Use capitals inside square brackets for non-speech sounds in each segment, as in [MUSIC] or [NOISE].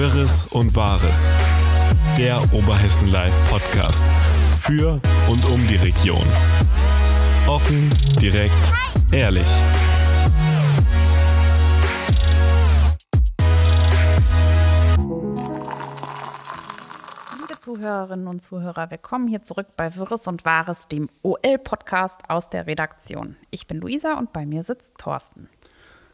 Wirres und Wahres. Der Oberhessen Live Podcast. Für und um die Region. Offen, direkt, ehrlich. Liebe Zuhörerinnen und Zuhörer, willkommen hier zurück bei Wirres und Wahres, dem OL-Podcast aus der Redaktion. Ich bin Luisa und bei mir sitzt Thorsten.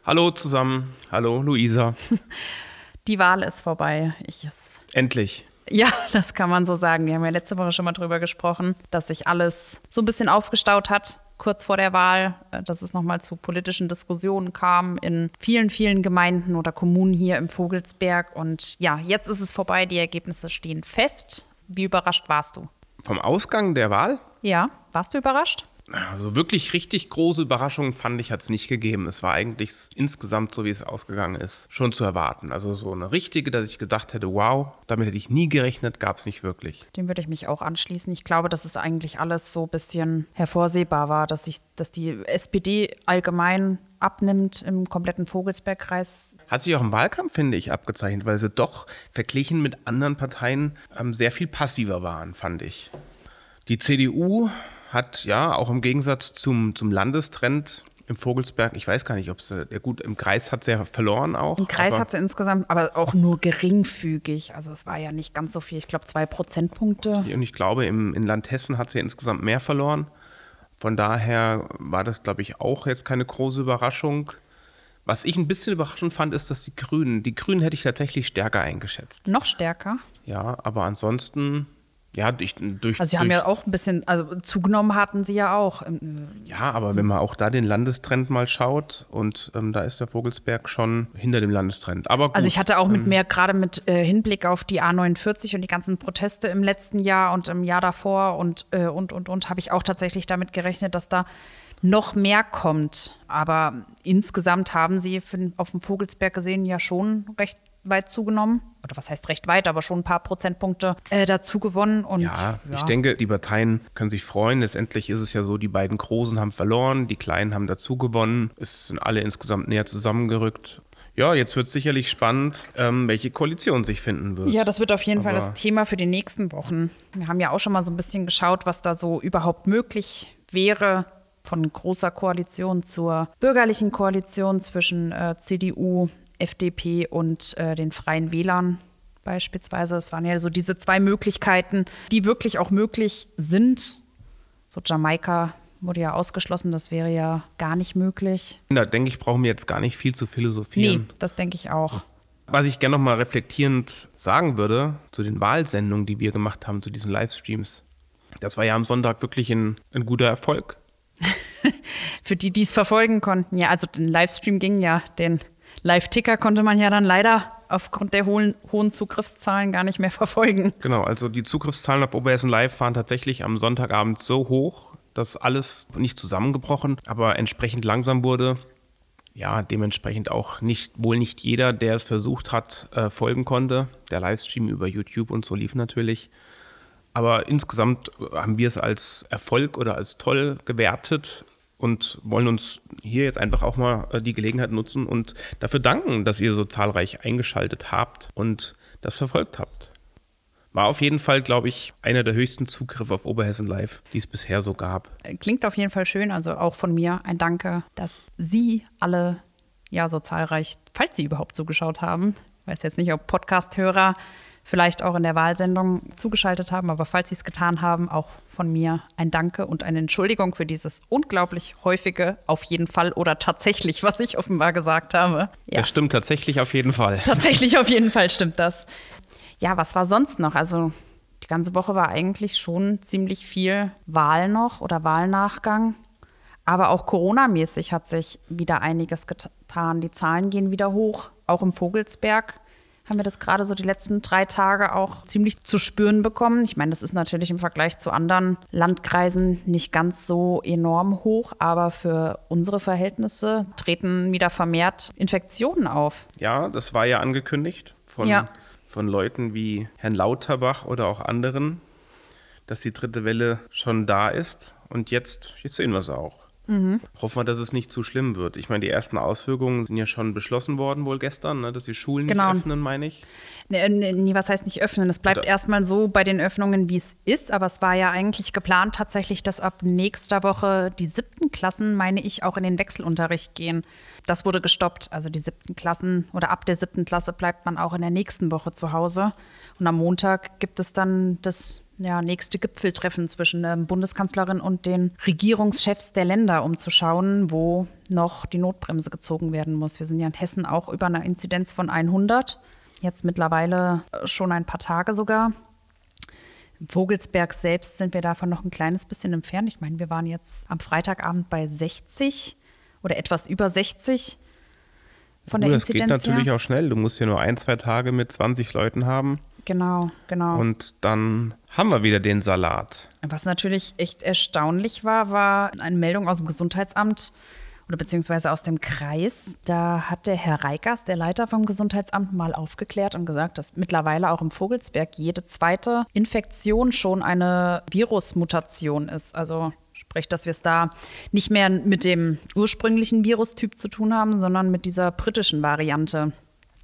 Hallo zusammen. Hallo Luisa. [LAUGHS] Die Wahl ist vorbei. Ich es Endlich. ja, [LAUGHS] das kann man so sagen. Wir haben ja letzte Woche schon mal drüber gesprochen, dass sich alles so ein bisschen aufgestaut hat, kurz vor der Wahl, äh, dass es nochmal zu politischen Diskussionen kam in vielen, vielen Gemeinden oder Kommunen hier im Vogelsberg. Und ja, jetzt ist es vorbei, die Ergebnisse stehen fest. Wie überrascht warst du? Vom Ausgang der Wahl? Ja, warst du überrascht? Also wirklich richtig große Überraschungen fand ich, hat es nicht gegeben. Es war eigentlich insgesamt, so wie es ausgegangen ist, schon zu erwarten. Also so eine richtige, dass ich gedacht hätte, wow, damit hätte ich nie gerechnet, gab es nicht wirklich. Dem würde ich mich auch anschließen. Ich glaube, dass es eigentlich alles so ein bisschen hervorsehbar war, dass, sich, dass die SPD allgemein abnimmt im kompletten Vogelsbergkreis. Hat sich auch im Wahlkampf, finde ich, abgezeichnet, weil sie doch verglichen mit anderen Parteien ähm, sehr viel passiver waren, fand ich. Die CDU hat ja auch im Gegensatz zum, zum Landestrend im Vogelsberg, ich weiß gar nicht, ob sie, ja gut, im Kreis hat sie ja verloren auch. Im Kreis hat sie insgesamt, aber auch nur geringfügig. Also es war ja nicht ganz so viel. Ich glaube, zwei Prozentpunkte. Und ich glaube, im, in Land Hessen hat sie insgesamt mehr verloren. Von daher war das, glaube ich, auch jetzt keine große Überraschung. Was ich ein bisschen überraschend fand, ist, dass die Grünen, die Grünen hätte ich tatsächlich stärker eingeschätzt. Noch stärker. Ja, aber ansonsten, ja, durch, durch Also sie haben durch, ja auch ein bisschen, also zugenommen hatten sie ja auch. Ähm, Ja, aber wenn man auch da den Landestrend mal schaut und ähm, da ist der Vogelsberg schon hinter dem Landestrend. Aber gut, Also ich hatte auch ähm, mit mehr, gerade mit äh, Hinblick auf die A49 und die ganzen Proteste im letzten Jahr und im Jahr davor und äh, und und und, habe ich auch tatsächlich damit gerechnet, dass da noch mehr kommt. Aber insgesamt haben sie für, auf dem Vogelsberg gesehen ja schon recht weit zugenommen. Oder was heißt recht weit, aber schon ein paar Prozentpunkte äh, dazu gewonnen. Und, Ja, ich denke, die Parteien können sich freuen. Letztendlich ist es ja so, die beiden Großen haben verloren, die Kleinen haben dazu gewonnen. Es sind alle insgesamt näher zusammengerückt. Ja, jetzt wird es sicherlich spannend, ähm, welche Koalition sich finden wird. Ja, das wird auf jeden Fall Aber- das Thema für die nächsten Wochen. Wir haben ja auch schon mal so ein bisschen geschaut, was da so überhaupt möglich wäre von großer Koalition zur bürgerlichen Koalition zwischen äh, CDU, FDP und äh, den Freien Wählern beispielsweise. Es waren ja so diese zwei Möglichkeiten, die wirklich auch möglich sind. So Jamaika wurde ja ausgeschlossen, das wäre ja gar nicht möglich. Da denke ich, brauchen wir jetzt gar nicht viel zu Nee, philosophieren. das denke ich auch. Was ich gerne noch mal reflektierend sagen würde zu den Wahlsendungen, die wir gemacht haben, zu diesen Livestreams. Das war ja am Sonntag wirklich ein, ein guter Erfolg. [LAUGHS] Für die, die es verfolgen konnten, ja, also den Livestream ging ja, den Live-Ticker konnte man ja dann leider aufgrund der hohen, hohen Zugriffszahlen gar nicht mehr [LAUGHS] verfolgen. Genau, also die Zugriffszahlen auf Oberhessen Live waren tatsächlich am Sonntagabend so hoch, dass alles nicht zusammengebrochen, aber entsprechend langsam wurde. Ja, dementsprechend auch nicht, wohl nicht jeder, der es versucht hat, äh, folgen konnte. Der Livestream über YouTube und so lief natürlich. Aber insgesamt haben wir es als Erfolg oder als toll gewertet und wollen uns hier jetzt einfach auch mal äh, die Gelegenheit nutzen und dafür danken, dass ihr so zahlreich eingeschaltet habt und das verfolgt habt. War auf jeden Fall, glaube ich, einer der höchsten Zugriffe auf Oberhessen Live, die es bisher so gab. Klingt auf jeden Fall schön, also auch von mir ein Danke, dass Sie alle ja so zahlreich, falls Sie überhaupt zugeschaut haben, ich weiß jetzt nicht, ob Podcast-Hörer vielleicht auch in der Wahlsendung zugeschaltet haben, aber falls Sie es getan haben, auch von mir ein Danke und eine Entschuldigung für dieses unglaublich häufige auf jeden Fall oder tatsächlich, was ich offenbar gesagt habe. Ja. Das stimmt tatsächlich auf jeden Fall. Tatsächlich [LAUGHS] auf jeden Fall stimmt das. Ja, was war sonst noch? Also die ganze Woche war eigentlich schon ziemlich viel Wahl noch oder Wahlnachgang. Aber auch Corona-mäßig hat sich wieder einiges getan. Die Zahlen gehen wieder hoch. Auch im Vogelsberg haben wir das gerade so die letzten drei Tage auch ziemlich zu spüren bekommen. Ich meine, das ist natürlich im Vergleich zu anderen Landkreisen nicht ganz so enorm hoch, aber für unsere Verhältnisse treten wieder vermehrt Infektionen auf. Ja, das war ja angekündigt von, Ja. von Leuten wie Herrn Lauterbach oder auch anderen, dass die dritte Welle schon da ist. Und jetzt, jetzt sehen wir es auch. Mhm. Hoffen wir, dass es nicht zu schlimm wird. Ich meine, die ersten Auswirkungen sind ja schon beschlossen worden, wohl gestern, ne, dass die Schulen genau. nicht öffnen, meine ich. Nee, nee, was heißt nicht öffnen? Es bleibt erstmal so bei den Öffnungen, wie es ist, aber es war ja eigentlich geplant tatsächlich, dass ab nächster Woche die siebten Klassen, meine ich, auch in den Wechselunterricht gehen. Das wurde gestoppt. Also die siebten Klassen oder ab der siebten Klasse bleibt man auch in der nächsten Woche zu Hause. Und am Montag gibt es dann das ja, nächste Gipfeltreffen zwischen der Bundeskanzlerin und den Regierungschefs der Länder, um zu schauen, wo noch die Notbremse gezogen werden muss. Wir sind ja in Hessen auch über einer Inzidenz von 100, jetzt mittlerweile schon ein paar Tage sogar. Im Vogelsberg selbst sind wir davon noch ein kleines bisschen entfernt. Ich meine, wir waren jetzt am Freitagabend bei 60 oder etwas über 60 von der das Inzidenz. Das geht natürlich her. auch schnell. Du musst ja nur ein, zwei Tage mit 20 Leuten haben. Genau, genau. Und dann haben wir wieder den Salat. Was natürlich echt erstaunlich war, war eine Meldung aus dem Gesundheitsamt oder beziehungsweise aus dem Kreis. Da hat der Herr Reikers, der Leiter vom Gesundheitsamt, mal aufgeklärt und gesagt, dass mittlerweile auch im Vogelsberg jede zweite Infektion schon eine Virusmutation ist. Also sprich, dass wir es da nicht mehr mit dem ursprünglichen Virustyp zu tun haben, sondern mit dieser britischen Variante.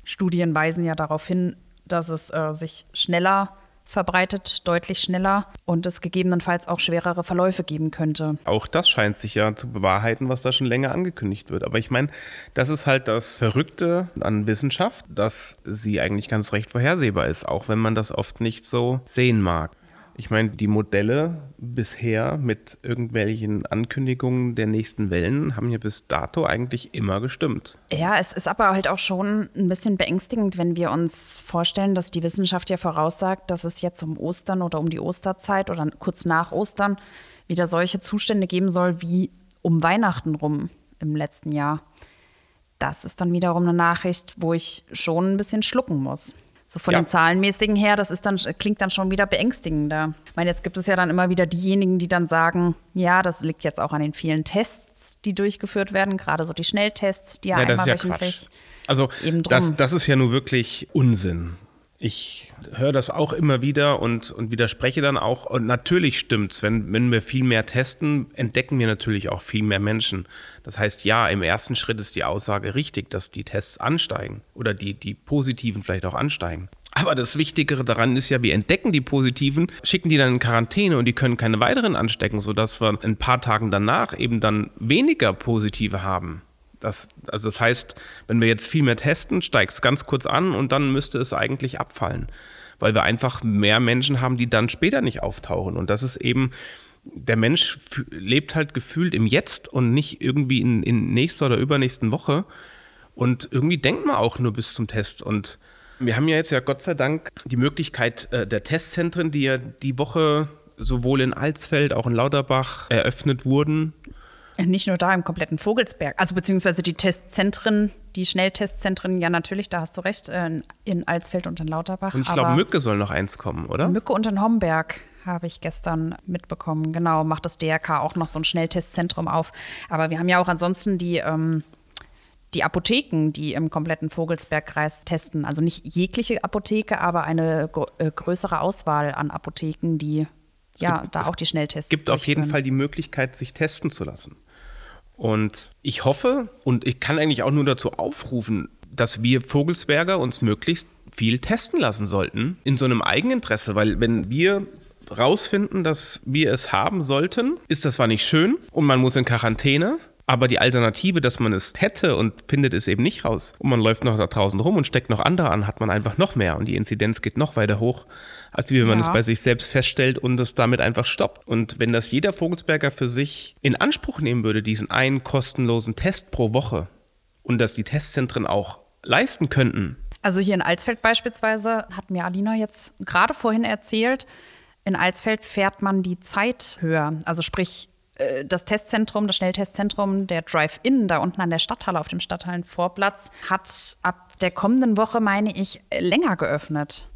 Studien weisen ja darauf hin, dass es äh, sich schneller verbreitet, deutlich schneller und es gegebenenfalls auch schwerere Verläufe geben könnte. Auch das scheint sich ja zu bewahrheiten, was da schon länger angekündigt wird. Aber ich meine, das ist halt das Verrückte an Wissenschaft, dass sie eigentlich ganz recht vorhersehbar ist, auch wenn man das oft nicht so sehen mag. Ich meine, die Modelle bisher mit irgendwelchen Ankündigungen der nächsten Wellen haben ja bis dato eigentlich immer gestimmt. Ja, es ist aber halt auch schon ein bisschen beängstigend, wenn wir uns vorstellen, dass die Wissenschaft ja voraussagt, dass es jetzt um Ostern oder um die Osterzeit oder kurz nach Ostern wieder solche Zustände geben soll wie um Weihnachten rum im letzten Jahr. Das ist dann wiederum eine Nachricht, wo ich schon ein bisschen schlucken muss. So von ja. den Zahlenmäßigen her, das ist dann, klingt dann schon wieder beängstigender. Ich meine, jetzt gibt es ja dann immer wieder diejenigen, die dann sagen, ja, das liegt jetzt auch an den vielen Tests, die durchgeführt werden, gerade so die Schnelltests, die ja, ja einmal ja wöchentlich. Quatsch. Also. Das, das ist ja nur wirklich Unsinn. Ich höre das auch immer wieder und, und widerspreche dann auch. Und natürlich stimmt's, wenn, wenn wir viel mehr testen, entdecken wir natürlich auch viel mehr Menschen. Das heißt, ja, im ersten Schritt ist die Aussage richtig, dass die Tests ansteigen oder die, die positiven vielleicht auch ansteigen. Aber das Wichtigere daran ist ja, wir entdecken die Positiven, schicken die dann in Quarantäne und die können keine weiteren anstecken, sodass wir ein paar Tagen danach eben dann weniger Positive haben. Das, also das heißt, wenn wir jetzt viel mehr testen, steigt es ganz kurz an und dann müsste es eigentlich abfallen, weil wir einfach mehr Menschen haben, die dann später nicht auftauchen. Und das ist eben, der Mensch lebt halt gefühlt im Jetzt und nicht irgendwie in, in nächster oder übernächsten Woche. Und irgendwie denkt man auch nur bis zum Test. Und wir haben ja jetzt ja Gott sei Dank die Möglichkeit äh, der Testzentren, die ja die Woche sowohl in Alsfeld, auch in Lauterbach eröffnet wurden, nicht nur da im kompletten Vogelsberg, also beziehungsweise die Testzentren, die Schnelltestzentren, ja natürlich, da hast du recht, äh, in Alsfeld und in Lauterbach. Und ich glaube, Mücke soll noch eins kommen, oder? Mücke und in Homberg habe ich gestern mitbekommen. Genau, macht das DRK auch noch so ein Schnelltestzentrum auf. Aber wir haben ja auch ansonsten die, ähm, die Apotheken, die im kompletten Vogelsbergkreis testen. Also nicht jegliche Apotheke, aber eine äh, größere Auswahl an Apotheken, die ja, gibt, da auch die Schnelltests. Es gibt auf jeden Fall die Möglichkeit, sich testen zu lassen. Und ich hoffe und ich kann eigentlich auch nur dazu aufrufen, dass wir Vogelsberger uns möglichst viel testen lassen sollten in so einem Eigeninteresse, weil wenn wir rausfinden, dass wir es haben sollten, ist das zwar nicht schön und man muss in Quarantäne, aber die Alternative, dass man es hätte und findet es eben nicht raus und man läuft noch da draußen rum und steckt noch andere an, hat man einfach noch mehr und die Inzidenz geht noch weiter hoch, als wie wenn man ja. es bei sich selbst feststellt und es damit einfach stoppt. Und wenn das jeder Vogelsberger für sich in Anspruch nehmen würde, diesen einen kostenlosen Test pro Woche und dass die Testzentren auch leisten könnten. Also hier in Alsfeld beispielsweise hat mir Alina jetzt gerade vorhin erzählt, in Alsfeld fährt man die Zeit höher. Also sprich, äh, das Testzentrum, das Schnelltestzentrum, der Drive-In da unten an der Stadthalle auf dem Stadthallenvorplatz hat ab der kommenden Woche, meine ich, länger geöffnet,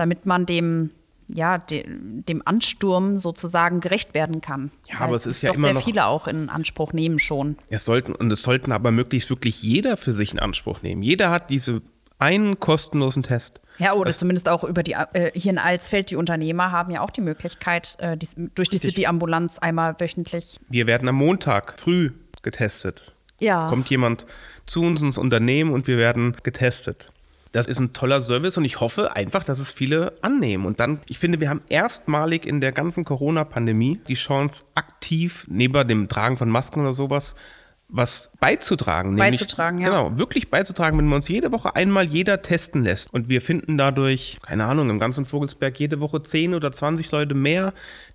damit man dem ja, de, dem Ansturm sozusagen gerecht werden kann. Ja, Weil aber es ist ja doch immer sehr noch, viele auch in Anspruch nehmen schon. Es sollten und es sollten aber möglichst wirklich jeder für sich in Anspruch nehmen. Jeder hat diese einen kostenlosen Test. Ja, oder zumindest auch über die, äh, hier in Alsfeld, die Unternehmer haben ja auch die Möglichkeit, äh, die, durch die City-Ambulanz einmal wöchentlich. Wir werden am Montag früh getestet. Ja. Kommt jemand zu uns ins Unternehmen und wir werden getestet. Das ist ein toller Service und ich hoffe einfach, dass es viele annehmen. Und dann, ich finde, wir haben erstmalig in der ganzen Corona-Pandemie die Chance, aktiv neben dem Tragen von Masken oder sowas was beizutragen. Beizutragen, nämlich, ja. Genau, wirklich beizutragen, wenn wir uns jede Woche einmal jeder testen lässt. Und wir finden dadurch, keine Ahnung, im ganzen Vogelsberg jede Woche 10 oder 20 Leute mehr,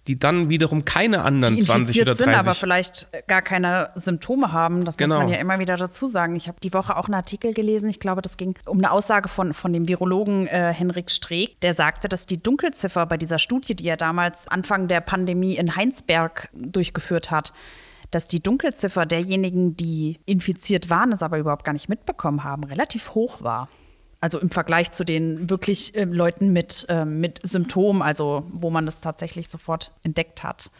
die dann wiederum keine anderen die 20 oder 30. sind, aber vielleicht gar keine Symptome haben. Das Genau. muss man ja immer wieder dazu sagen. Ich habe die Woche auch einen Artikel gelesen. Ich glaube, das ging um eine Aussage von, von dem Virologen äh, Henrik Streeck. Der sagte, dass die Dunkelziffer bei dieser Studie, die er damals Anfang der Pandemie in Heinsberg durchgeführt hat, dass die Dunkelziffer derjenigen, die infiziert waren, es aber überhaupt gar nicht mitbekommen haben, relativ hoch war. Also im Vergleich zu den wirklich äh, Leuten mit, äh, mit Symptomen, also wo man das tatsächlich sofort entdeckt hat.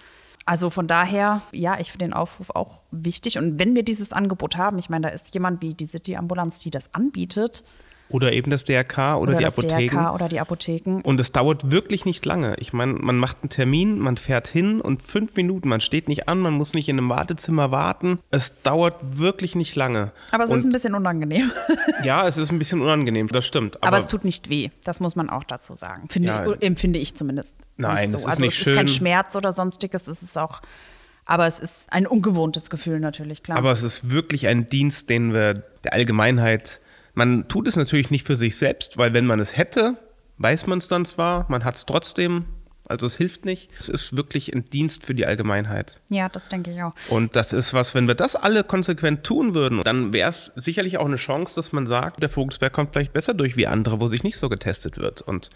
Also von daher, ja, ich finde den Aufruf auch wichtig. Und wenn wir dieses Angebot haben, ich meine, da ist jemand wie die City-Ambulanz, die das anbietet, Oder eben das DRK oder, die das Apotheken. DRK oder die Apotheken. Und es dauert wirklich nicht lange. Ich meine, man macht einen Termin, man fährt hin und fünf Minuten, man steht nicht an, man muss nicht in einem Wartezimmer warten. Es dauert wirklich nicht lange. Aber es und ist ein bisschen unangenehm. [LAUGHS] Ja, es ist ein bisschen unangenehm, das stimmt. Aber, es tut nicht weh. Das muss man auch dazu sagen. Finde, Ja. empfinde ich zumindest. Nein, nicht es so. ist also nicht es ist kein schön. Schmerz oder sonstiges. Es ist auch, aber es ist ein ungewohntes Gefühl natürlich, klar. Aber es ist wirklich ein Dienst, den wir der Allgemeinheit, man tut es natürlich nicht für sich selbst, weil wenn man es hätte, weiß man es dann zwar, man hat es trotzdem, also es hilft nicht. Es ist wirklich ein Dienst für die Allgemeinheit. ja, das denke ich auch. Und das ist was, wenn wir das alle konsequent tun würden, dann wäre es sicherlich auch eine Chance, dass man sagt, der Vogelsberg kommt vielleicht besser durch wie andere, wo sich nicht so getestet wird. Und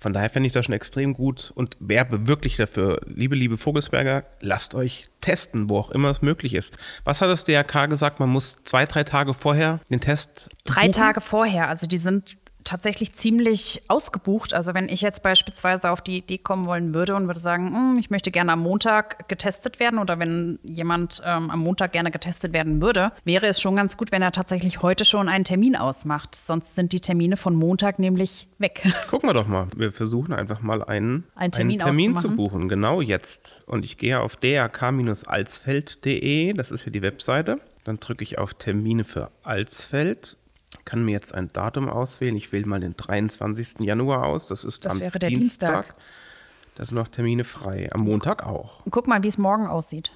von daher fände ich das schon extrem gut und werbe wirklich dafür, liebe, liebe Vogelsberger, lasst euch testen, wo auch immer es möglich ist. Was hat das DRK gesagt? Man muss zwei, drei Tage vorher den Test. Drei buchen? Tage vorher, also die sind tatsächlich ziemlich ausgebucht. Also wenn ich jetzt beispielsweise auf die Idee kommen wollen würde und würde sagen, "Hm, ich möchte gerne am Montag getestet werden oder wenn jemand ähm, am Montag gerne getestet werden würde, wäre es schon ganz gut, wenn er tatsächlich heute schon einen Termin ausmacht. Sonst sind die Termine von Montag nämlich weg. [LAUGHS] Gucken wir doch mal. Wir versuchen einfach mal einen, Einen Termin einen Termin zu buchen. Genau jetzt. Und ich gehe auf drk-alsfeld.de, das ist hier die Webseite. Dann drücke ich auf Termine für Alsfeld. Kann mir jetzt ein Datum auswählen. Ich wähle mal den 23. Januar aus. Das ist Das am wäre der Dienstag. Dienstag. Da sind noch Termine frei. Am Montag auch. Guck mal, wie es morgen aussieht.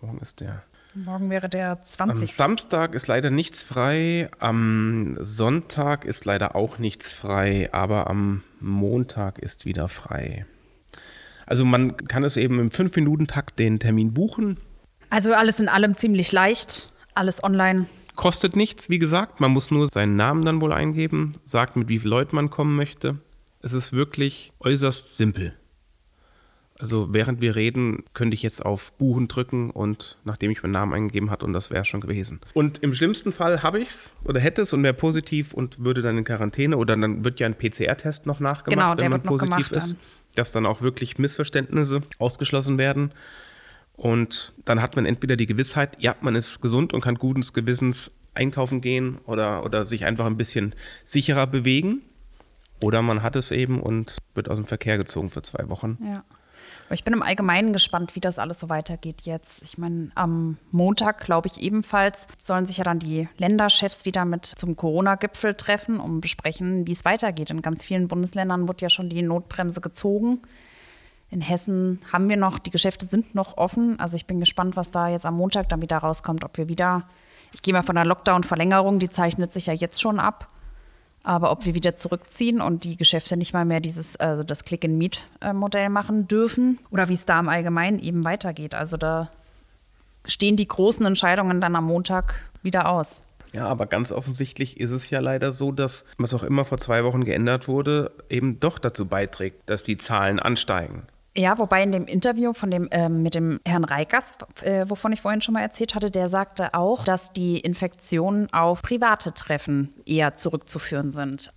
Morgen ist der. Morgen wäre der Am 20. Samstag ist leider nichts frei. Am Sonntag ist leider auch nichts frei. Aber am Montag ist wieder frei. Also man kann es eben im 5-Minuten-Takt den Termin buchen. Also alles in allem ziemlich leicht, alles online. Kostet nichts, wie gesagt. Man muss nur seinen Namen dann wohl eingeben, sagt, mit wie vielen Leuten man kommen möchte. Es ist wirklich äußerst simpel. Also während wir reden, könnte ich jetzt auf Buchen drücken und nachdem ich meinen Namen eingegeben habe und das wäre schon gewesen. Und im schlimmsten Fall habe ich es oder hätte es und wäre positiv und würde dann in Quarantäne oder dann wird ja ein PCR-Test noch nachgemacht, Genau, der wenn man wird noch positiv gemacht ist, dann. dass dann auch wirklich Missverständnisse ausgeschlossen werden. Und dann hat man entweder die Gewissheit, ja, man ist gesund und kann guten Gewissens einkaufen gehen oder, oder sich einfach ein bisschen sicherer bewegen. Oder man hat es eben und wird aus dem Verkehr gezogen für zwei Wochen. Ja. Ich bin im Allgemeinen gespannt, wie das alles so weitergeht jetzt. Ich meine, am Montag, glaube ich, ebenfalls sollen sich ja dann die Länderchefs wieder mit zum Corona-Gipfel treffen, um besprechen, wie es weitergeht. In ganz vielen Bundesländern wird ja schon die Notbremse gezogen. In Hessen haben wir noch, die Geschäfte sind noch offen. Also ich bin gespannt, was da jetzt am Montag dann wieder rauskommt, ob wir wieder, ich gehe mal von der Lockdown-Verlängerung, die zeichnet sich ja jetzt schon ab. Aber ob wir wieder zurückziehen und die Geschäfte nicht mal mehr dieses, also das Click-and-Meet-Modell machen dürfen oder wie es da im Allgemeinen eben weitergeht. Also da stehen die großen Entscheidungen dann am Montag wieder aus. Ja, aber ganz offensichtlich ist es ja leider so, dass, was auch immer vor zwei Wochen geändert wurde, eben doch dazu beiträgt, dass die Zahlen ansteigen. Ja, wobei in dem Interview von dem, ähm, mit dem Herrn Reikers, äh, wovon ich vorhin schon mal erzählt hatte, der sagte auch, dass die Infektionen auf private Treffen eher zurückzuführen sind.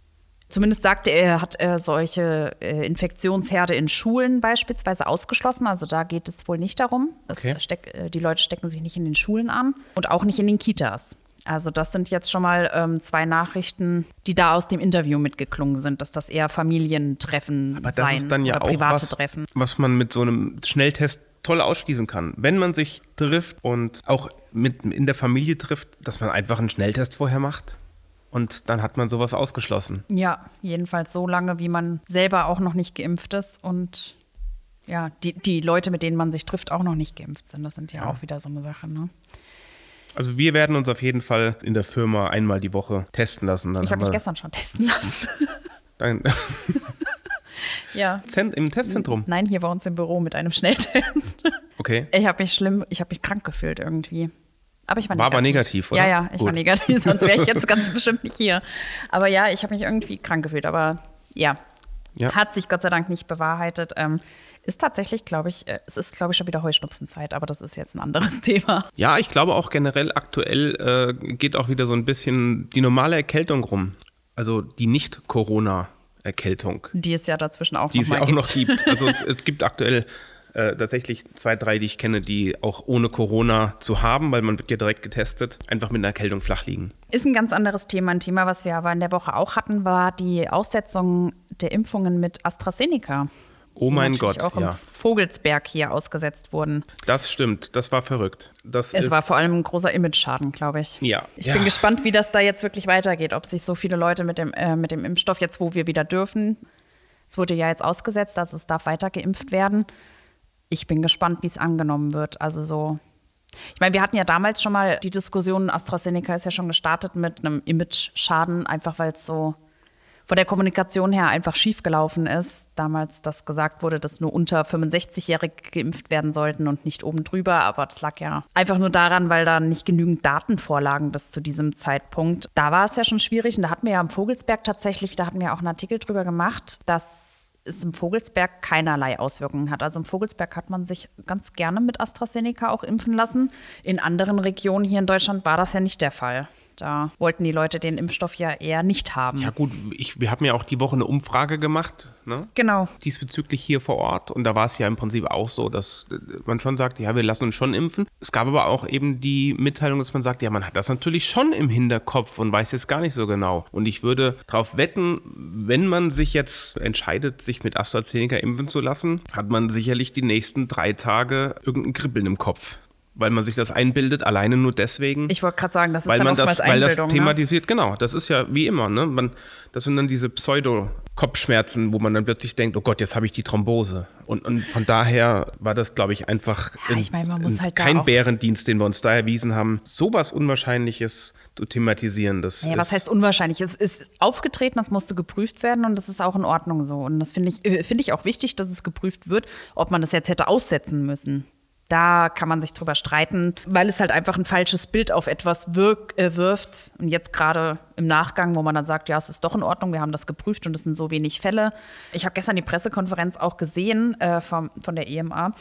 Zumindest sagte er, er hat äh, solche äh, Infektionsherde in Schulen beispielsweise ausgeschlossen. Also da geht es wohl nicht darum. Okay. steck, äh, die Leute stecken sich nicht in den Schulen an und auch nicht in den Kitas. Also das sind jetzt schon mal ähm, zwei Nachrichten, die da aus dem Interview mitgeklungen sind, dass das eher Familientreffen Aber das seien ist dann ja oder auch private was, Treffen. was man mit so einem Schnelltest toll ausschließen kann. Wenn man sich trifft und auch mit in der Familie trifft, dass man einfach einen Schnelltest vorher macht und dann hat man sowas ausgeschlossen. Ja, jedenfalls so lange, wie man selber auch noch nicht geimpft ist und ja, die, die Leute, mit denen man sich trifft, auch noch nicht geimpft sind. Das sind ja, Ja. auch wieder so eine Sache. Ne? Also wir werden uns auf jeden Fall in der Firma einmal die Woche testen lassen. Dann Ich habe mich gestern schon testen lassen. [LAUGHS] dann, [LAUGHS] ja. Zent- im Testzentrum. Nein, hier bei uns im Büro mit einem Schnelltest. [LAUGHS] Okay. Ich habe mich schlimm, ich habe mich krank gefühlt irgendwie. Aber ich war, War negativ. aber negativ, oder? Ja, ja, ich war Gut. negativ, sonst wäre ich jetzt ganz bestimmt nicht hier. Aber ja, ich habe mich irgendwie krank gefühlt. Aber ja, Ja. hat sich Gott sei Dank nicht bewahrheitet. Ähm, ist tatsächlich, glaube ich, äh, es ist, glaube ich, schon wieder Heuschnupfenzeit, aber das ist jetzt ein anderes [LAUGHS] Thema. Ja, ich glaube auch generell aktuell äh, geht auch wieder so ein bisschen die normale Erkältung rum. Also die Nicht-Corona-Erkältung, Die es ja dazwischen auch die noch es ja auch gibt. noch gibt. [LAUGHS] Also es, es gibt aktuell äh, tatsächlich zwei, drei, die ich kenne, die auch ohne Corona zu haben, weil man wird ja direkt getestet, einfach mit einer Erkältung flach liegen. Ist ein ganz anderes Thema. Ein Thema, was wir aber in der Woche auch hatten, war die Aussetzung der Impfungen mit AstraZeneca. Oh mein Gott, auch ja. im Vogelsberg hier ausgesetzt wurden. Das stimmt, das war verrückt. Das Es war vor allem ein großer Image-Schaden, glaube ich. Ja. Ich Ja. bin gespannt, wie das da jetzt wirklich weitergeht, ob sich so viele Leute mit dem, äh, mit dem Impfstoff, jetzt wo wir wieder dürfen, es wurde ja jetzt ausgesetzt, also es darf weiter geimpft werden. Ich bin gespannt, wie es angenommen wird. Also so. Ich meine, wir hatten ja damals schon mal die Diskussion, AstraZeneca ist ja schon gestartet mit einem Image-Schaden, einfach weil es so von der Kommunikation her einfach schiefgelaufen ist. Damals, dass gesagt wurde, dass nur unter 65-Jährige geimpft werden sollten und nicht oben drüber. Aber das lag ja einfach nur daran, weil da nicht genügend Daten vorlagen bis zu diesem Zeitpunkt. Da war es ja schon schwierig. Und da hatten wir ja am Vogelsberg tatsächlich, da hatten wir auch einen Artikel drüber gemacht, dass es im Vogelsberg keinerlei Auswirkungen hat. Also im Vogelsberg hat man sich ganz gerne mit AstraZeneca auch impfen lassen. In anderen Regionen hier in Deutschland war das ja nicht der Fall. Da wollten die Leute den Impfstoff ja eher nicht haben. Ja gut, ich, wir haben ja auch die Woche eine Umfrage gemacht, ne? Genau. diesbezüglich hier vor Ort. Und da war es ja im Prinzip auch so, dass äh, man schon sagt, ja, wir lassen uns schon impfen. Es gab aber auch eben die Mitteilung, dass man sagt, ja, man hat das natürlich schon im Hinterkopf und weiß jetzt gar nicht so genau. Und ich würde darauf wetten, wenn man sich jetzt entscheidet, sich mit AstraZeneca impfen zu lassen, hat man sicherlich die nächsten drei Tage irgendein Kribbeln im Kopf. Weil man sich das einbildet, alleine nur deswegen Ich wollte gerade sagen, das ist weil dann man das, weil das Einbildung. ne? thematisiert, genau. Das ist ja wie immer, ne? Man, das sind dann diese Pseudo-Kopfschmerzen, wo man dann plötzlich denkt, oh Gott, jetzt habe ich die Thrombose. Und, und von daher war das, glaube ich, einfach Ja, ich meine, man muss ein- halt kein Bärendienst, den wir uns da erwiesen haben, sowas Unwahrscheinliches zu thematisieren. Das Ja, was heißt unwahrscheinlich? Es ist aufgetreten, das musste geprüft werden und das ist auch in Ordnung so. Und das finde ich, äh, finde ich auch wichtig, dass es geprüft wird, ob man das jetzt hätte aussetzen müssen. Da kann man sich drüber streiten, weil es halt einfach ein falsches Bild auf etwas wirk, äh, wirft. Und jetzt gerade im Nachgang, wo man dann sagt, ja, es ist doch in Ordnung, wir haben das geprüft und es sind so wenig Fälle. Ich habe gestern die Pressekonferenz auch gesehen äh, vom, von der EMA.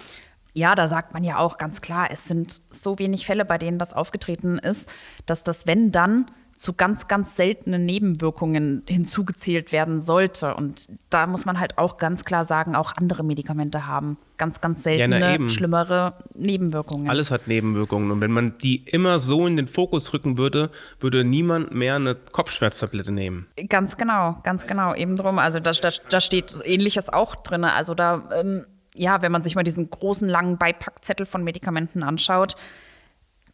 Ja, da sagt man ja auch ganz klar, es sind so wenig Fälle, bei denen das aufgetreten ist, dass das, wenn dann, zu ganz, ganz seltenen Nebenwirkungen hinzugezählt werden sollte. Und da muss man halt auch ganz klar sagen, auch andere Medikamente haben ganz, ganz seltene, eben. schlimmere Nebenwirkungen. Alles hat Nebenwirkungen. Und wenn man die immer so in den Fokus rücken würde, würde niemand mehr eine Kopfschmerztablette nehmen. Ganz genau, ganz genau, eben drum. Also da, da, da steht Ähnliches auch drin. Also da, ähm, ja, wenn man sich mal diesen großen, langen Beipackzettel von Medikamenten anschaut,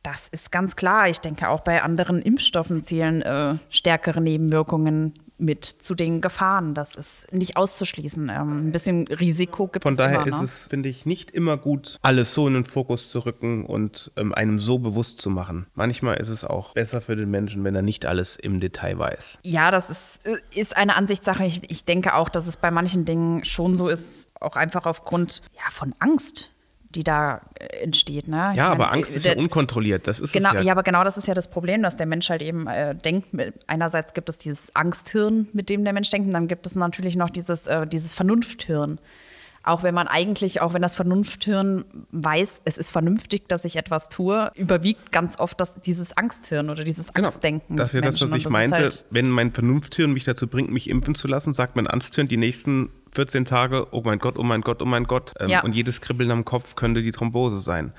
das ist ganz klar. Ich denke, auch bei anderen Impfstoffen zählen äh, stärkere Nebenwirkungen mit zu den Gefahren. Das ist nicht auszuschließen. Ähm, ein bisschen Risiko gibt Von es daher immer. ist ne? es, finde ich, nicht immer gut, alles so in den Fokus zu rücken und ähm, einem so bewusst zu machen. Manchmal ist es auch besser für den Menschen, wenn er nicht alles im Detail weiß. Ja, das ist, ist eine Ansichtssache. Ich, ich denke auch, dass es bei manchen Dingen schon so ist, auch einfach aufgrund ja, von Angst, die da äh, entsteht. Ne? Ich Ja, meine, aber Angst ist der- ja unkontrolliert. Das ist Genau, ja. ja, aber genau das ist ja das Problem, dass der Mensch halt eben äh, denkt. Einerseits gibt es dieses Angsthirn, mit dem der Mensch denkt, und dann gibt es natürlich noch dieses, äh, dieses Vernunfthirn. Auch wenn man eigentlich, auch wenn das Vernunfthirn weiß, es ist vernünftig, dass ich etwas tue, überwiegt ganz oft das, dieses Angsthirn oder dieses Genau. Angstdenken. Das ist ja das, was ich Und meinte. halt- Wenn mein Vernunfthirn mich dazu bringt, mich impfen zu lassen, sagt mein Angsthirn die nächsten 14 Tage, oh mein Gott, oh mein Gott, oh mein Gott. Ähm, Ja. Und jedes Kribbeln am Kopf könnte die Thrombose sein.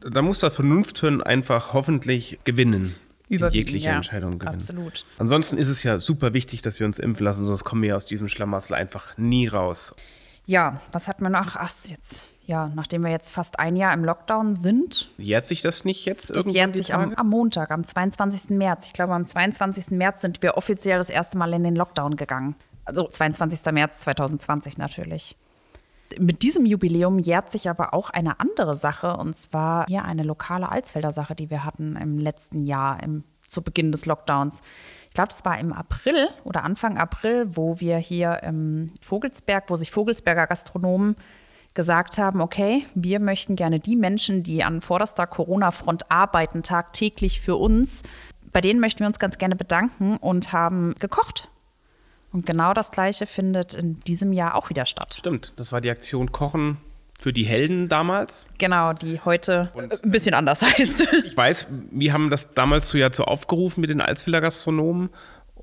Da muss das Vernunfthirn einfach hoffentlich gewinnen. Überwiegen, jegliche ja, Entscheidung gewinnen. Absolut. Ansonsten ist es ja super wichtig, dass wir uns impfen lassen, sonst kommen wir ja aus diesem Schlamassel einfach nie raus. Ja, was hat man noch? Ach, jetzt, ja, nachdem wir jetzt fast ein Jahr im Lockdown sind, Jährt sich das nicht jetzt das irgendwann jährt sich am, am Montag, am 22. März. Ich glaube, am 22. März sind wir offiziell das erste Mal in den Lockdown gegangen. Also 22. März 2020 natürlich. Mit diesem Jubiläum jährt sich aber auch eine andere Sache, und zwar hier eine lokale Alsfelder Sache, die wir hatten im letzten Jahr, im, zu Beginn des Lockdowns. Ich glaube, das war im April oder Anfang April, wo wir hier im Vogelsberg, wo sich Vogelsberger Gastronomen gesagt haben, okay, wir möchten gerne die Menschen, die an vorderster Corona-Front arbeiten, tagtäglich für uns, bei denen möchten wir uns ganz gerne bedanken und haben gekocht. Und genau das Gleiche findet in diesem Jahr auch wieder statt. Stimmt, das war die Aktion Kochen für die Helden damals. Genau, die heute äh, ein bisschen anders [LAUGHS] heißt. Ich weiß, wir haben das damals so ja so aufgerufen mit den Alsfelder Gastronomen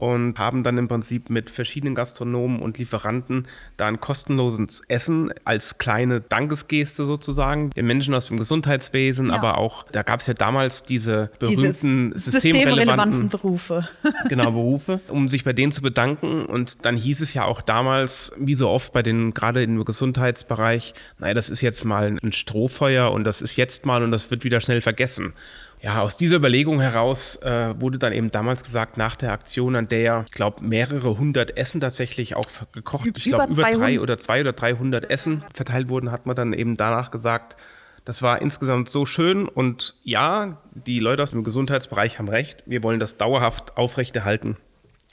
und haben dann im Prinzip mit verschiedenen Gastronomen und Lieferanten da ein kostenloses Essen als kleine Dankesgeste sozusagen den Menschen aus dem Gesundheitswesen, Ja. aber auch, da gab es ja damals diese berühmten systemrelevanten systemrelevanten Berufe. [LAUGHS] genau, Berufe, um sich bei denen zu bedanken. Und dann hieß es ja auch damals, wie so oft bei den, gerade im Gesundheitsbereich, naja, das ist jetzt mal ein Strohfeuer und das ist jetzt mal und das wird wieder schnell vergessen. Ja, aus dieser Überlegung heraus äh, wurde dann eben damals gesagt, nach der Aktion, an der ja, ich glaube, mehrere hundert Essen tatsächlich auch gekocht, ich glaube, über drei 200 oder zwei oder 300 Essen verteilt wurden, hat man dann eben danach gesagt, das war insgesamt so schön und ja, die Leute aus dem Gesundheitsbereich haben recht. Wir wollen das dauerhaft aufrechterhalten.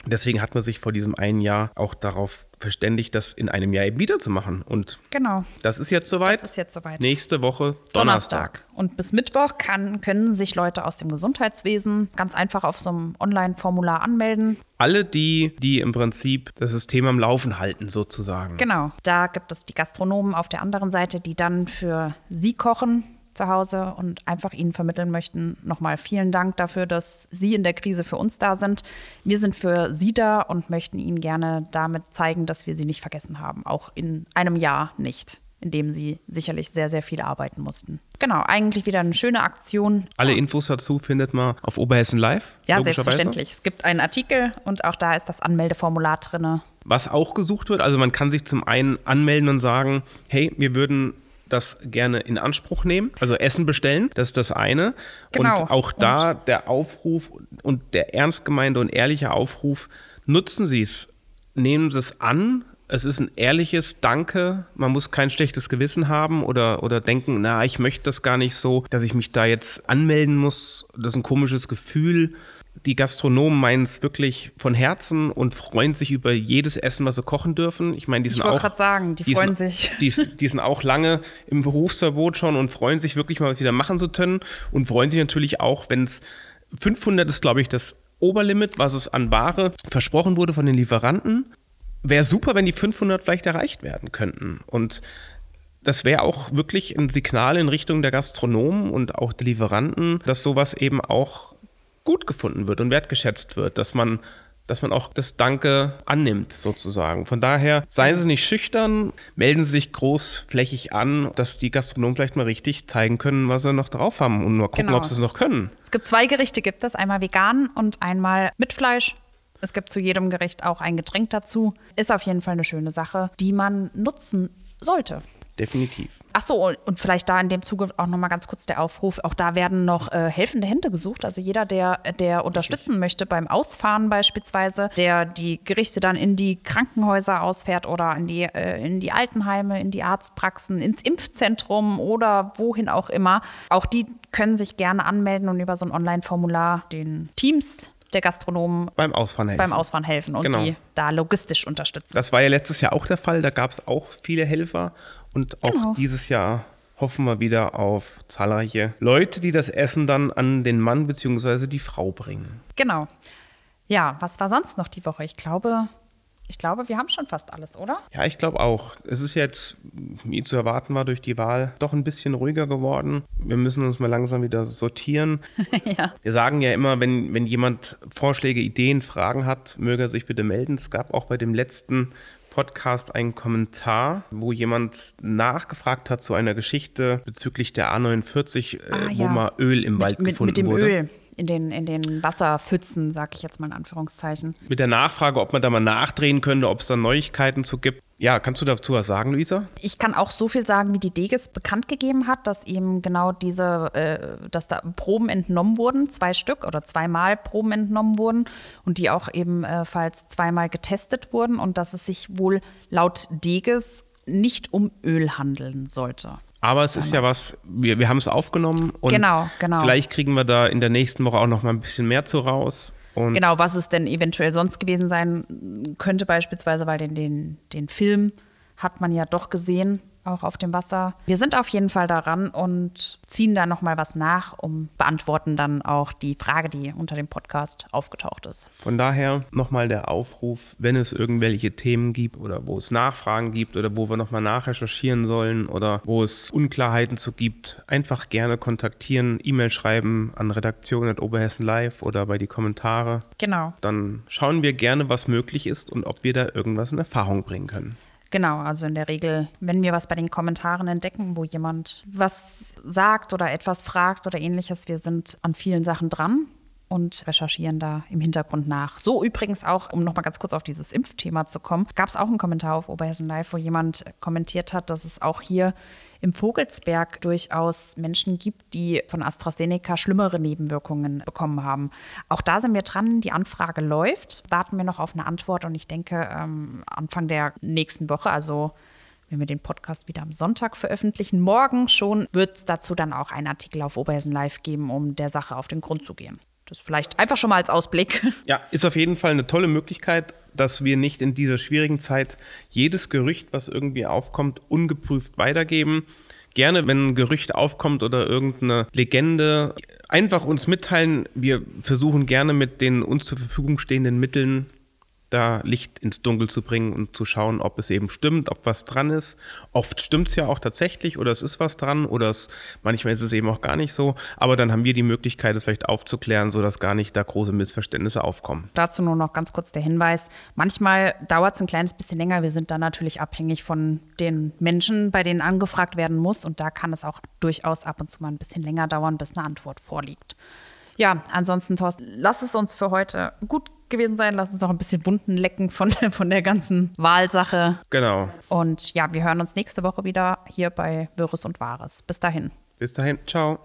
Deswegen hat man sich vor diesem einen Jahr auch darauf verständigt, das in einem Jahr eben wieder zu machen. Und Genau, das ist jetzt soweit. das ist jetzt soweit. Nächste Woche Donnerstag. Donnerstag. Und bis Mittwoch kann, können sich Leute aus dem Gesundheitswesen ganz einfach auf so einem Online-Formular anmelden. Alle die, die im Prinzip das System am Laufen halten, sozusagen. Genau, da gibt es die Gastronomen auf der anderen Seite, die dann für Sie kochen zu Hause und einfach Ihnen vermitteln möchten. Nochmal vielen Dank dafür, dass Sie in der Krise für uns da sind. Wir sind für Sie da und möchten Ihnen gerne damit zeigen, dass wir Sie nicht vergessen haben, auch in einem Jahr nicht, in dem Sie sicherlich sehr, sehr viel arbeiten mussten. Genau, eigentlich wieder eine schöne Aktion. Alle Infos dazu findet man auf Oberhessen Live. Ja, selbstverständlich. Es gibt einen Artikel und auch da ist das Anmeldeformular drin. Was auch gesucht wird, also man kann sich zum einen anmelden und sagen, hey, wir würden das gerne in Anspruch nehmen, also Essen bestellen, das ist das eine. Genau. Und auch da der Aufruf und der ernst gemeinte und ehrliche Aufruf, nutzen Sie es, nehmen Sie es an. Es ist ein ehrliches Danke. Man muss kein schlechtes Gewissen haben oder, oder denken, na, ich möchte das gar nicht so, dass ich mich da jetzt anmelden muss. Das ist ein komisches Gefühl. Die Gastronomen meinen es wirklich von Herzen und freuen sich über jedes Essen, was sie kochen dürfen. Ich meine, die sind wollte auch. grad sagen, die freuen sind, sich. Die, die sind auch lange im Berufsverbot schon und freuen sich wirklich mal was wieder machen zu können und freuen sich natürlich auch, wenn es 500 ist, glaube ich, das Oberlimit, was es an Ware versprochen wurde von den Lieferanten. Wäre super, wenn die 500 vielleicht erreicht werden könnten. Und das wäre auch wirklich ein Signal in Richtung der Gastronomen und auch der Lieferanten, dass sowas eben auch gut gefunden wird und wertgeschätzt wird, dass man, dass man auch das Danke annimmt, sozusagen. Von daher, seien Sie nicht schüchtern, melden Sie sich großflächig an, dass die Gastronomen vielleicht mal richtig zeigen können, was sie noch drauf haben und mal gucken, Genau. ob sie es noch können. Es gibt zwei Gerichte, gibt es. Einmal vegan und einmal mit Fleisch. Es gibt zu jedem Gericht auch ein Getränk dazu. Ist auf jeden Fall eine schöne Sache, die man nutzen sollte. Definitiv. Ach so, und- vielleicht da in dem Zuge auch noch mal ganz kurz der Aufruf. Auch da werden noch äh, helfende Hände gesucht. Also jeder, der, der unterstützen möchte beim Ausfahren beispielsweise, der die Gerichte dann in die Krankenhäuser ausfährt oder in die, äh, in die Altenheime, in die Arztpraxen, ins Impfzentrum oder wohin auch immer. Auch die können sich gerne anmelden und über so ein Online-Formular den Teams der Gastronomen Beim Ausfahren helfen. beim Ausfahren helfen und Genau. die da logistisch unterstützen. Das war ja letztes Jahr auch der Fall. Da gab es auch viele Helfer. Und auch Genau. dieses Jahr hoffen wir wieder auf zahlreiche Leute, die das Essen dann an den Mann bzw. die Frau bringen. Genau. Ja, was war sonst noch die Woche? Ich glaube, ich glaube, wir haben schon fast alles, oder? Ja, ich glaube auch. Es ist jetzt, wie zu erwarten war, durch die Wahl doch ein bisschen ruhiger geworden. Wir müssen uns mal langsam wieder sortieren. [LAUGHS] ja. Wir sagen ja immer, wenn, wenn jemand Vorschläge, Ideen, Fragen hat, möge er sich bitte melden. Es gab auch bei dem letzten Podcast einen Kommentar, wo jemand nachgefragt hat zu einer Geschichte bezüglich der A49, äh, Ah, wo ja. mal Öl im Wald mit, gefunden mit wurde. Öl. In den, in den Wasserpfützen, sag ich jetzt mal in Anführungszeichen. Mit der Nachfrage, ob man da mal nachdrehen könnte, ob es da Neuigkeiten zu gibt. Ja, kannst du dazu was sagen, Luisa? Ich kann auch so viel sagen, wie die Deges bekannt gegeben hat, dass ihm genau diese, äh, dass da Proben entnommen wurden, zwei Stück oder zweimal Proben entnommen wurden und die auch ebenfalls zweimal getestet wurden und dass es sich wohl laut Deges nicht um Öl handeln sollte. Aber es ist ja was, wir, wir haben es aufgenommen und Genau, genau. vielleicht kriegen wir da in der nächsten Woche auch noch mal ein bisschen mehr zu raus. Und Genau, was es denn eventuell sonst gewesen sein könnte, beispielsweise, weil den, den, den Film hat man ja doch gesehen, auch auf dem Wasser. Wir sind auf jeden Fall daran und ziehen da nochmal was nach, um beantworten dann auch die Frage, die unter dem Podcast aufgetaucht ist. Von daher nochmal der Aufruf, wenn es irgendwelche Themen gibt oder wo es Nachfragen gibt oder wo wir nochmal nachrecherchieren sollen oder wo es Unklarheiten zu gibt, einfach gerne kontaktieren, E-Mail schreiben an redaktion.oberhessen live oder bei die Kommentare. Genau. Dann schauen wir gerne, was möglich ist und ob wir da irgendwas in Erfahrung bringen können. Genau, also in der Regel, wenn wir was bei den Kommentaren entdecken, wo jemand was sagt oder etwas fragt oder ähnliches, wir sind an vielen Sachen dran und recherchieren da im Hintergrund nach. So übrigens auch, um nochmal ganz kurz auf dieses Impfthema zu kommen, gab es auch einen Kommentar auf Oberhessen Live, wo jemand kommentiert hat, dass es auch hier im Vogelsberg durchaus Menschen gibt, die von AstraZeneca schlimmere Nebenwirkungen bekommen haben. Auch da sind wir dran, die Anfrage läuft, warten wir noch auf eine Antwort und ich denke, ähm, Anfang der nächsten Woche, also wenn wir den Podcast wieder am Sonntag veröffentlichen, morgen schon, wird es dazu dann auch einen Artikel auf Oberhessen Live geben, um der Sache auf den Grund zu gehen. Das vielleicht einfach schon mal als Ausblick. [LAUGHS] Ja, ist auf jeden Fall eine tolle Möglichkeit, dass wir nicht in dieser schwierigen Zeit jedes Gerücht, was irgendwie aufkommt, ungeprüft weitergeben. Gerne, wenn ein Gerücht aufkommt oder irgendeine Legende, einfach uns mitteilen. Wir versuchen gerne mit den uns zur Verfügung stehenden Mitteln da Licht ins Dunkel zu bringen und zu schauen, ob es eben stimmt, ob was dran ist. Oft stimmt es ja auch tatsächlich oder es ist was dran oder es, manchmal ist es eben auch gar nicht so. Aber dann haben wir die Möglichkeit, es vielleicht aufzuklären, sodass gar nicht da große Missverständnisse aufkommen. Dazu nur noch ganz kurz der Hinweis. Manchmal dauert es ein kleines bisschen länger. Wir sind dann natürlich abhängig von den Menschen, bei denen angefragt werden muss. Und da kann es auch durchaus ab und zu mal ein bisschen länger dauern, bis eine Antwort vorliegt. Ja, ansonsten, Thorsten, lass es uns für heute gut gewesen sein. Lass uns noch ein bisschen Wunden lecken von, der- von der ganzen Wahlsache. Genau. Und ja, wir hören uns nächste Woche wieder hier bei Wirres und Wahres. Bis dahin. Bis dahin. Ciao.